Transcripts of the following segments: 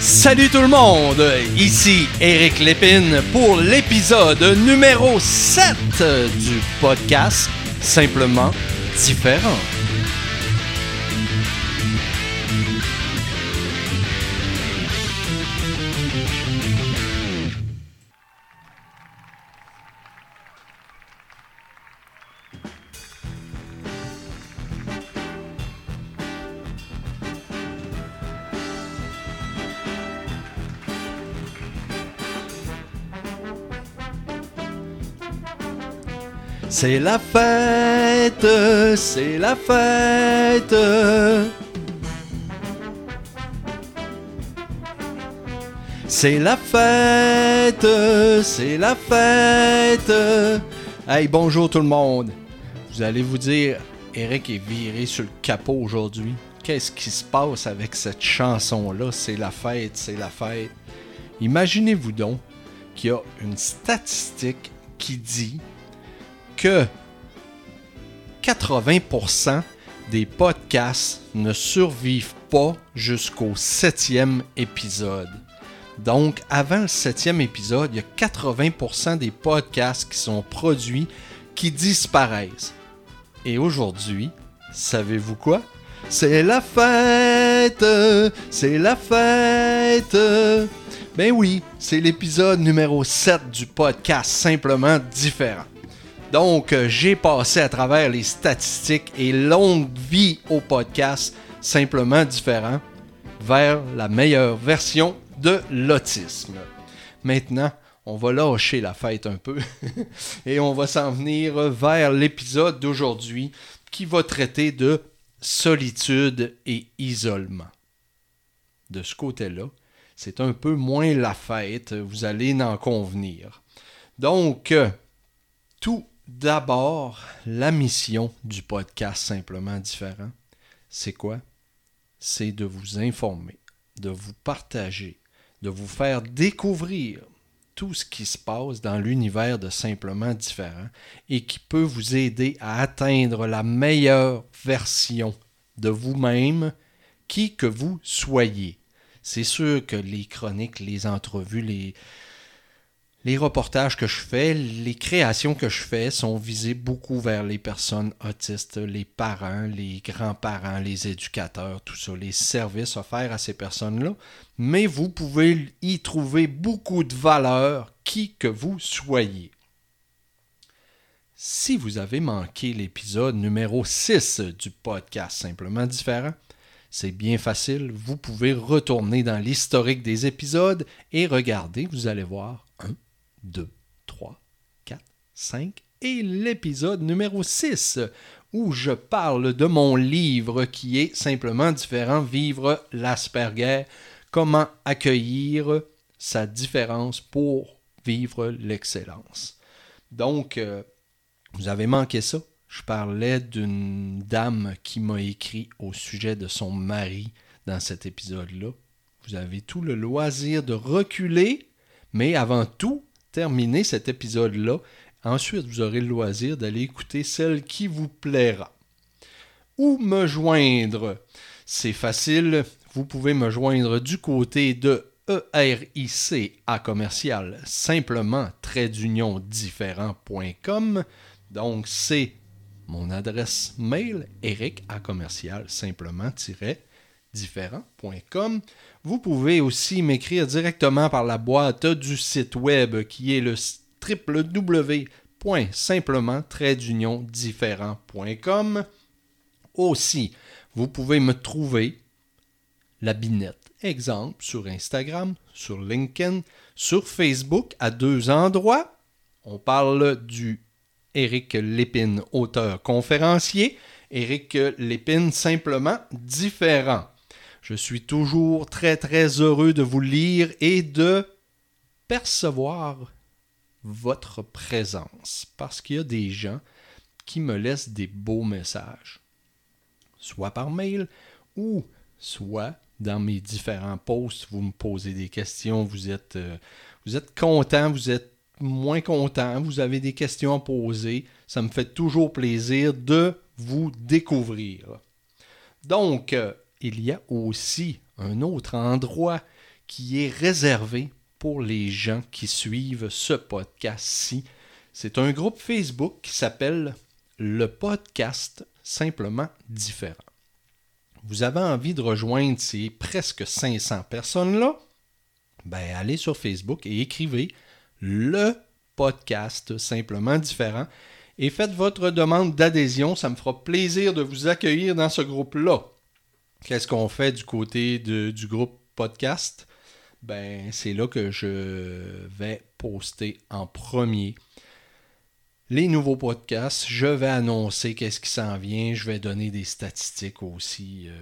Salut tout le monde, ici Eric Lépine pour l'épisode numéro 7 du podcast Simplement différent. C'est la fête, c'est la fête. C'est la fête, c'est la fête. Hey, bonjour tout le monde. Vous allez vous dire, Eric est viré sur le capot aujourd'hui. Qu'est-ce qui se passe avec cette chanson-là? C'est la fête, c'est la fête. Imaginez-vous donc qu'il y a une statistique qui dit que 80% des podcasts ne survivent pas jusqu'au septième épisode. Donc, avant le septième épisode, il y a 80% des podcasts qui sont produits qui disparaissent. Et aujourd'hui, savez-vous quoi? C'est la fête! C'est la fête! Ben oui, c'est l'épisode numéro 7 du podcast Simplement Différent. Donc, euh, j'ai passé à travers les statistiques et longue vie au podcast simplement différent vers la meilleure version de l'autisme. Maintenant, on va lâcher la fête un peu et on va s'en venir vers l'épisode d'aujourd'hui qui va traiter de solitude et isolement. De ce côté-là, c'est un peu moins la fête, vous allez en convenir. Donc, euh, tout D'abord, la mission du podcast Simplement Différent, c'est quoi? C'est de vous informer, de vous partager, de vous faire découvrir tout ce qui se passe dans l'univers de Simplement Différent et qui peut vous aider à atteindre la meilleure version de vous-même, qui que vous soyez. C'est sûr que les chroniques, les entrevues, les, les reportages que je fais, les créations que je fais sont visées beaucoup vers les personnes autistes, les parents, les grands-parents, les éducateurs, tout ça, les services offerts à ces personnes-là. Mais vous pouvez y trouver beaucoup de valeur, qui que vous soyez. Si vous avez manqué l'épisode numéro 6 du podcast Simplement Différent, c'est bien facile, vous pouvez retourner dans l'historique des épisodes et regarder, vous allez voir, 2, 3, 4, 5 et l'épisode numéro 6 où je parle de mon livre qui est simplement différent, Vivre l'Asperger, comment accueillir sa différence pour vivre l'excellence. Donc, euh, vous avez manqué ça. Je parlais d'une dame qui m'a écrit au sujet de son mari dans cet épisode-là. Vous avez tout le loisir de reculer, mais avant tout, terminer cet épisode-là. Ensuite, vous aurez le loisir d'aller écouter celle qui vous plaira. Où me joindre? C'est facile. Vous pouvez me joindre du côté de ERIC à commercial simplement trait d'union différent.com. Donc, c'est mon adresse mail, eric à commercial simplement différent.com. Vous pouvez aussi m'écrire directement par la boîte du site web qui est le www.simplement-différent.com. Aussi, vous pouvez me trouver la binette. Exemple sur Instagram, sur LinkedIn, sur Facebook à deux endroits. On parle du Éric Lépine, auteur conférencier. Éric Lépine, simplement différent. Je suis toujours très très heureux de vous lire et de percevoir votre présence parce qu'il y a des gens qui me laissent des beaux messages, soit par mail ou soit dans mes différents posts, vous me posez des questions, vous êtes, euh, vous êtes content, vous êtes moins content, vous avez des questions à poser. Ça me fait toujours plaisir de vous découvrir. Donc, euh, il y a aussi un autre endroit qui est réservé pour les gens qui suivent ce podcast-ci. C'est un groupe Facebook qui s'appelle le podcast Simplement Différent. Vous avez envie de rejoindre ces presque 500 personnes-là? Ben, allez sur Facebook et écrivez le podcast Simplement Différent et faites votre demande d'adhésion. Ça me fera plaisir de vous accueillir dans ce groupe-là. Qu'est-ce qu'on fait du côté du groupe podcast? Ben, c'est là que je vais poster en premier les nouveaux podcasts. Je vais annoncer qu'est-ce qui s'en vient. Je vais donner des statistiques aussi euh,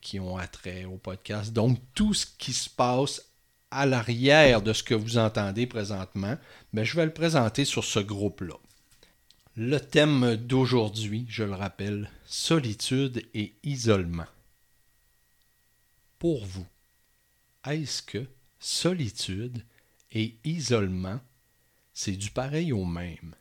qui ont attrait au podcast. Donc, tout ce qui se passe à l'arrière de ce que vous entendez présentement, ben, je vais le présenter sur ce groupe-là. Le thème d'aujourd'hui, je le rappelle, solitude et isolement. Pour vous, est-ce que solitude et isolement, c'est du pareil au même?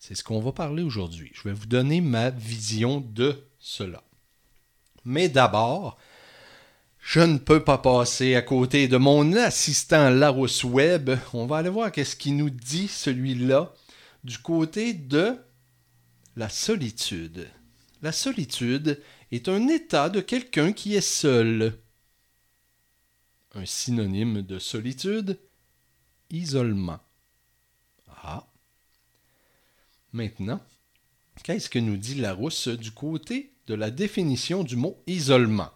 C'est ce qu'on va parler aujourd'hui. Je vais vous donner ma vision de cela. Mais d'abord, je ne peux pas passer à côté de mon assistant Larousse Web. On va aller voir qu'est-ce qu'il nous dit celui-là du côté de la solitude. La solitude est un état de quelqu'un qui est seul. Un synonyme de solitude, isolement. Ah. Maintenant, qu'est-ce que nous dit Larousse du côté de la définition du mot isolement?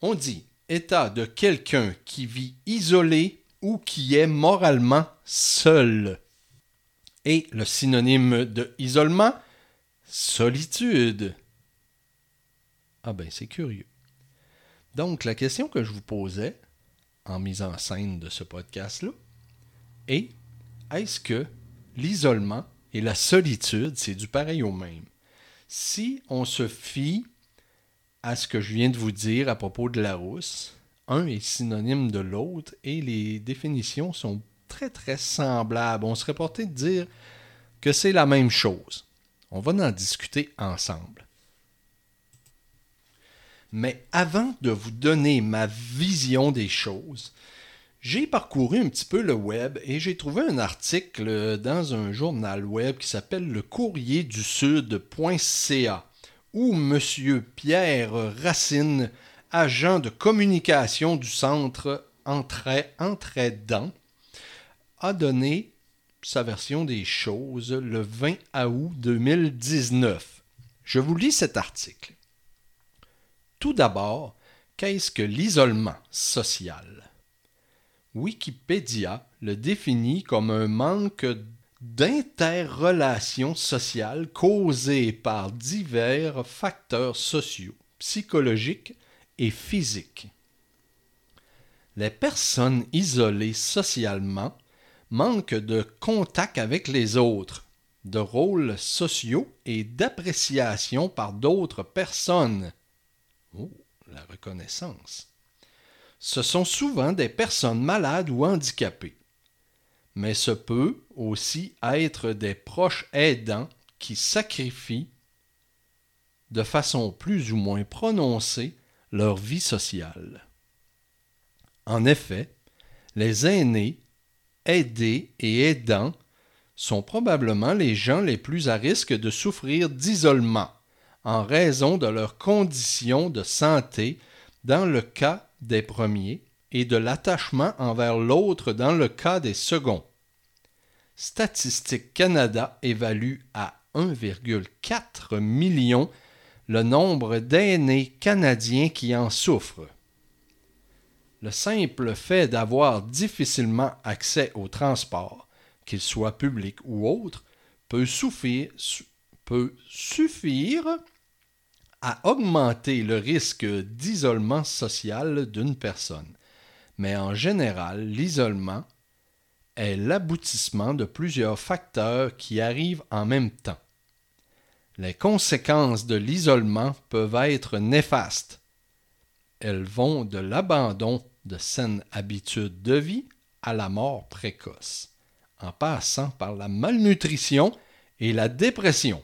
On dit état de quelqu'un qui vit isolé ou qui est moralement seul. Et le synonyme de isolement, solitude. Ah ben c'est curieux. Donc la question que je vous posais en mise en scène de ce podcast-là est est-ce que l'isolement et la solitude, c'est du pareil au même? Si on se fie à ce que je viens de vous dire à propos de la rousse, un est synonyme de l'autre et les définitions sont très très semblables. On serait porté de dire que c'est la même chose. On va en discuter ensemble. Mais avant de vous donner ma vision des choses, j'ai parcouru un petit peu le web et j'ai trouvé un article dans un journal web qui s'appelle le courrier du sud.ca où M. Pierre Racine, agent de communication du centre Entraidant, a donné sa version des choses le 20 août 2019. Je vous lis cet article. Tout d'abord, qu'est-ce que l'isolement social? Wikipédia le définit comme un manque d'interrelations sociales causées par divers facteurs sociaux, psychologiques et physiques. Les personnes isolées socialement manquent de contact avec les autres, de rôles sociaux et d'appréciation par d'autres personnes. Oh, la reconnaissance. Ce sont souvent des personnes malades ou handicapées mais ce peut aussi être des proches aidants qui sacrifient de façon plus ou moins prononcée leur vie sociale. En effet, les aînés, aidés et aidants sont probablement les gens les plus à risque de souffrir d'isolement en raison de leurs conditions de santé dans le cas des premiers et de l'attachement envers l'autre dans le cas des seconds. Statistique Canada évalue à 1,4 million le nombre d'aînés canadiens qui en souffrent. Le simple fait d'avoir difficilement accès au transport, qu'il soit public ou autre, peut suffire, peut suffire à augmenter le risque d'isolement social d'une personne mais en général, l'isolement est l'aboutissement de plusieurs facteurs qui arrivent en même temps. Les conséquences de l'isolement peuvent être néfastes. Elles vont de l'abandon de saines habitudes de vie à la mort précoce, en passant par la malnutrition et la dépression.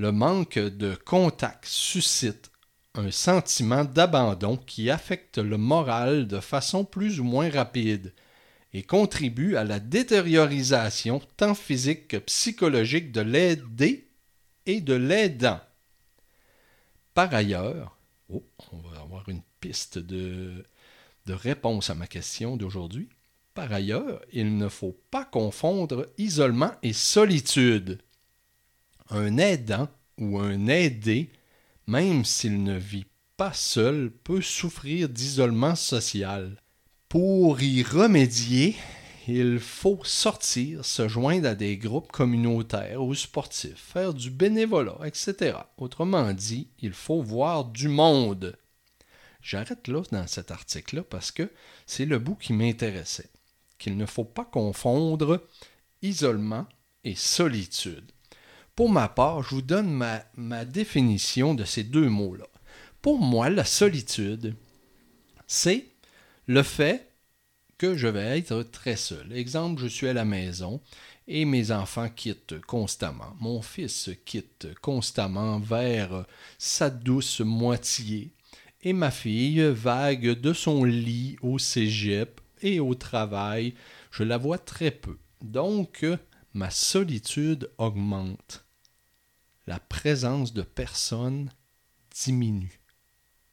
Le manque de contact suscite un sentiment d'abandon qui affecte le moral de façon plus ou moins rapide et contribue à la détériorisation tant physique que psychologique de l'aidé et de l'aidant. Par ailleurs, oh, on va avoir une piste de, de réponse à ma question d'aujourd'hui. Par ailleurs, il ne faut pas confondre isolement et solitude. Un aidant ou un aidé, même s'il ne vit pas seul, peut souffrir d'isolement social. Pour y remédier, il faut sortir, se joindre à des groupes communautaires ou sportifs, faire du bénévolat, etc. Autrement dit, il faut voir du monde. J'arrête là dans cet article-là parce que c'est le bout qui m'intéressait, qu'il ne faut pas confondre isolement et solitude. Pour ma part, je vous donne ma, définition de ces deux mots-là. Pour moi, la solitude, c'est le fait que je vais être très seul. Exemple, je suis à la maison et mes enfants quittent constamment. Mon fils quitte constamment vers sa douce moitié et ma fille vague de son lit au cégep et au travail. Je la vois très peu. Donc, ma solitude augmente. La présence de personnes diminue.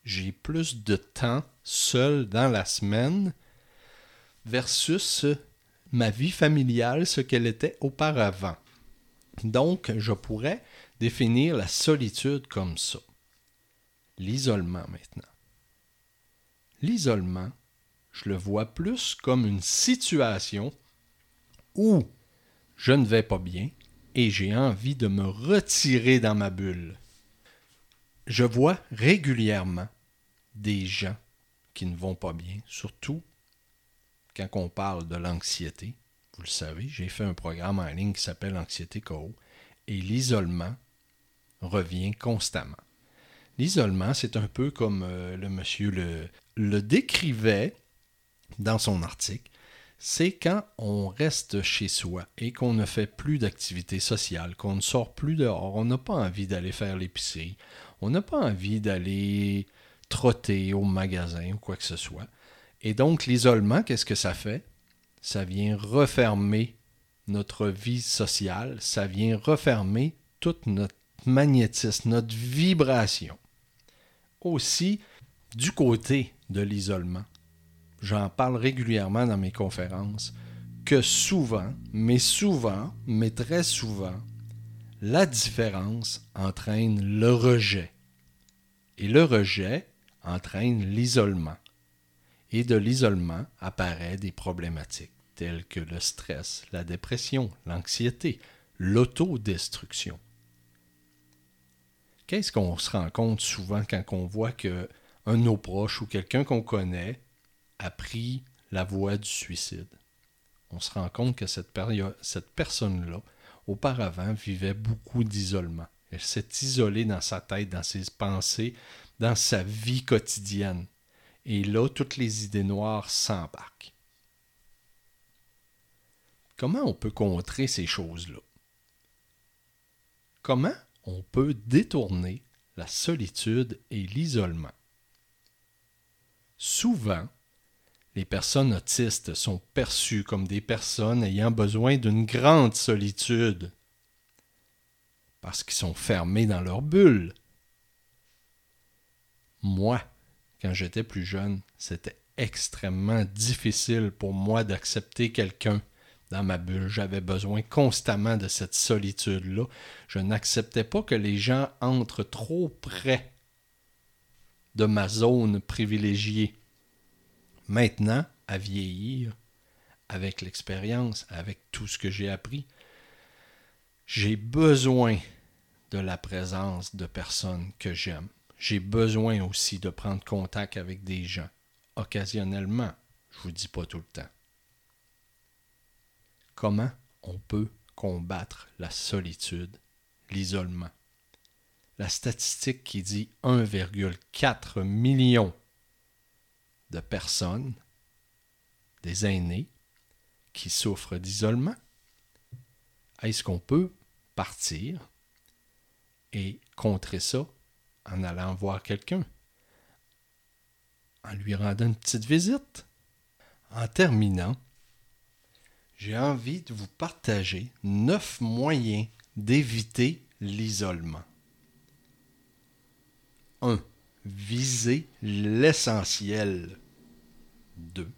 J'ai plus de temps seul dans la semaine versus ma vie familiale, ce qu'elle était auparavant. Donc, je pourrais définir la solitude comme ça. L'isolement maintenant. L'isolement, je le vois plus comme une situation où je ne vais pas bien et j'ai envie de me retirer dans ma bulle. Je vois régulièrement des gens qui ne vont pas bien, surtout quand on parle de l'anxiété, vous le savez, j'ai fait un programme en ligne qui s'appelle Anxiété Co. Et l'isolement revient constamment. L'isolement, c'est un peu comme euh, le monsieur le, le décrivait dans son article. C'est quand on reste chez soi et qu'on ne fait plus d'activité sociale, qu'on ne sort plus dehors, on n'a pas envie d'aller faire l'épicerie, on n'a pas envie d'aller trotter au magasin ou quoi que ce soit. Et donc, l'isolement, qu'est-ce que ça fait? Ça vient refermer notre vie sociale, ça vient refermer toute notre magnétisme, notre vibration. Aussi, du côté de l'isolement, j'en parle régulièrement dans mes conférences, que souvent, mais souvent, mais très souvent, la différence entraîne le rejet. Et le rejet entraîne l'isolement et de l'isolement apparaissent des problématiques telles que le stress, la dépression, l'anxiété, l'autodestruction. Qu'est-ce qu'on se rend compte souvent quand on voit que un de nos proches ou quelqu'un qu'on connaît a pris la voie du suicide? On se rend compte que cette, cette personne-là, auparavant, vivait beaucoup d'isolement. Elle s'est isolée dans sa tête, dans ses pensées, dans sa vie quotidienne. Et là, toutes les idées noires s'embarquent. Comment on peut contrer ces choses-là? Comment on peut détourner la solitude et l'isolement? Souvent, les personnes autistes sont perçues comme des personnes ayant besoin d'une grande solitude parce qu'ils sont fermés dans leur bulle. Moi, quand j'étais plus jeune, c'était extrêmement difficile pour moi d'accepter quelqu'un dans ma bulle. J'avais besoin constamment de cette solitude-là. Je n'acceptais pas que les gens entrent trop près de ma zone privilégiée. Maintenant, à vieillir, avec l'expérience, avec tout ce que j'ai appris, j'ai besoin de la présence de personnes que j'aime j'ai besoin aussi de prendre contact avec des gens, occasionnellement, je ne vous dis pas tout le temps. Comment on peut combattre la solitude, l'isolement? La statistique qui dit 1,4 million de personnes, des aînés, qui souffrent d'isolement. Est-ce qu'on peut partir et contrer ça en allant voir quelqu'un, en lui rendant une petite visite? En terminant, j'ai envie de vous partager neuf moyens d'éviter l'isolement. 1. Visez l'essentiel. 2.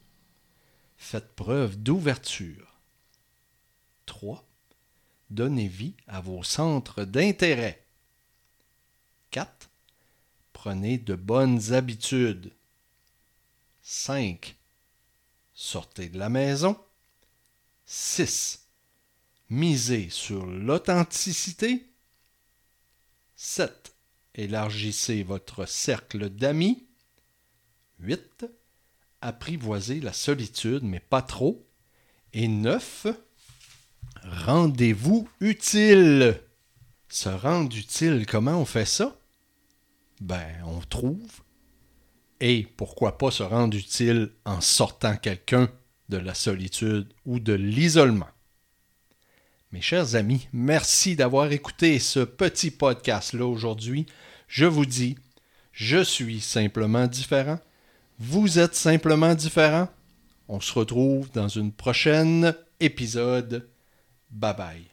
Faites preuve d'ouverture. 3. Donnez vie à vos centres d'intérêt. 4. Prenez de bonnes habitudes. 5. Sortez de la maison. 6. Misez sur l'authenticité. 7. Élargissez votre cercle d'amis. 8. Apprivoisez la solitude, mais pas trop. Et 9. Rendez-vous utile. Se rendre utile, comment on fait ça? Ben, on trouve. Et pourquoi pas se rendre utile en sortant quelqu'un de la solitude ou de l'isolement? Mes chers amis, merci d'avoir écouté ce petit podcast-là aujourd'hui. Je vous dis, je suis simplement différent. Vous êtes simplement différent. On se retrouve dans une prochaine épisode. Bye bye.